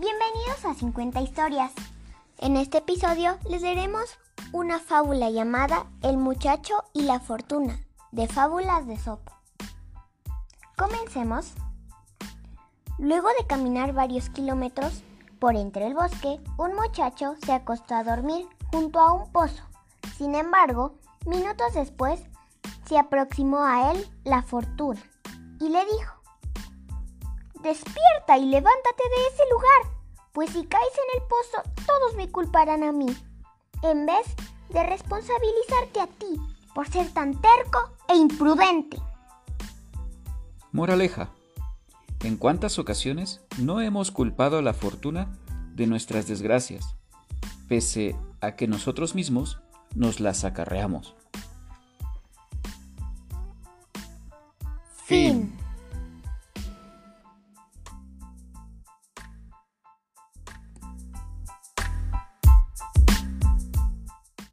Bienvenidos a 50 historias. En este episodio les daremos una fábula llamada El muchacho y la fortuna, de fábulas de Sopo. Comencemos. Luego de caminar varios kilómetros por entre el bosque, un muchacho se acostó a dormir junto a un pozo. Sin embargo, minutos después se aproximó a él la fortuna y le dijo, Despierta y levántate de ese lugar, en el pozo todos me culparán a mí, en vez de responsabilizarte a ti por ser tan terco e imprudente. Moraleja. ¿En cuántas ocasiones no hemos culpado a la fortuna de nuestras desgracias, pese a que nosotros mismos nos las acarreamos?